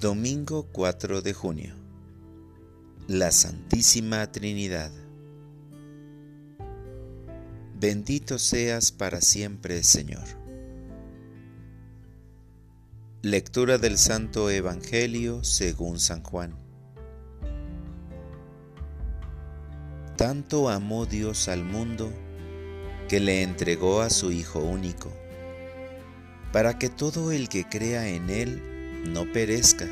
Domingo 4 de junio. La Santísima Trinidad. Bendito seas para siempre, Señor. Lectura del Santo Evangelio según San Juan. Tanto amó Dios al mundo que le entregó a su Hijo único, para que todo el que crea en Él no perezca,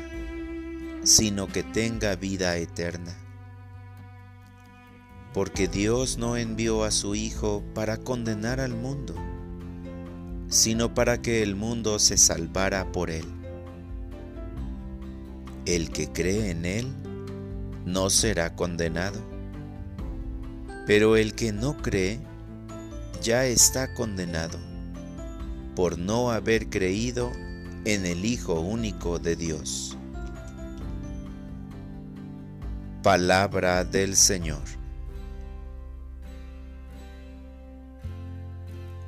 sino que tenga vida eterna. Porque Dios no envió a su Hijo para condenar al mundo, sino para que el mundo se salvara por él. El que cree en él no será condenado, pero el que no cree ya está condenado por no haber creído en el Hijo único de Dios. Palabra del Señor.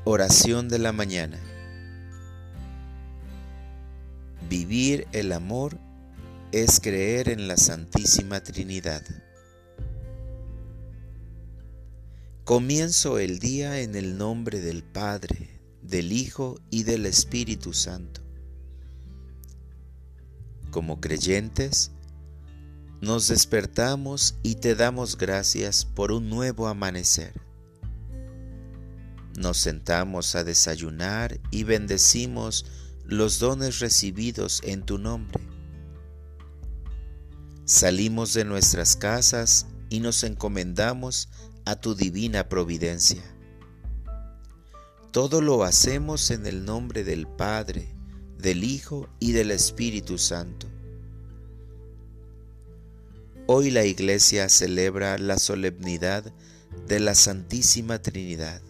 Oración de la mañana. Vivir el amor es creer en la Santísima Trinidad. Comienzo el día en el nombre del Padre, del Hijo y del Espíritu Santo como creyentes, nos despertamos y te damos gracias por un nuevo amanecer. Nos sentamos a desayunar y bendecimos los dones recibidos en tu nombre. Salimos de nuestras casas y nos encomendamos a tu divina providencia. Todo lo hacemos en el nombre del Padre, del Hijo y del Espíritu Santo. Hoy la Iglesia celebra la solemnidad de la Santísima Trinidad.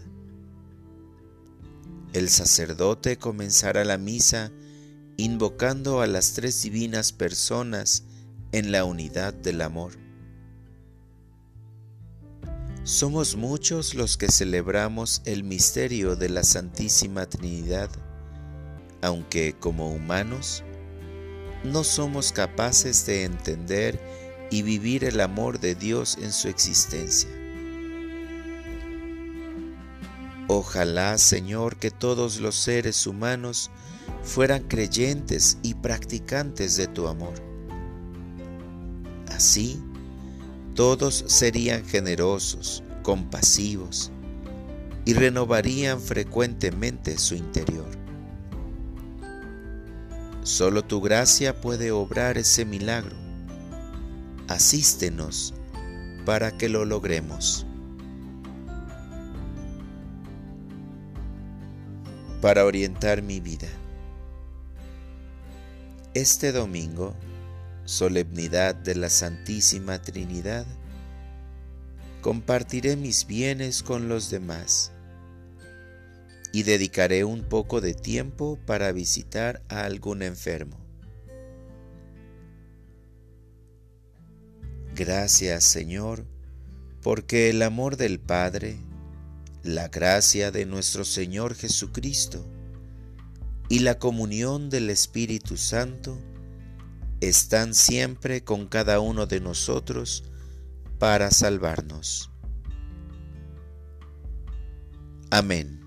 El sacerdote comenzará la misa invocando a las tres divinas personas en la unidad del amor. Somos muchos los que celebramos el misterio de la Santísima Trinidad aunque como humanos no somos capaces de entender y vivir el amor de Dios en su existencia. Ojalá, Señor, que todos los seres humanos fueran creyentes y practicantes de tu amor. Así, todos serían generosos, compasivos y renovarían frecuentemente su interior. Solo tu gracia puede obrar ese milagro. Asístenos para que lo logremos. Para orientar mi vida. Este domingo, solemnidad de la Santísima Trinidad, compartiré mis bienes con los demás y dedicaré un poco de tiempo para visitar a algún enfermo. Gracias Señor, porque el amor del Padre, la gracia de nuestro Señor Jesucristo y la comunión del Espíritu Santo están siempre con cada uno de nosotros para salvarnos. Amén.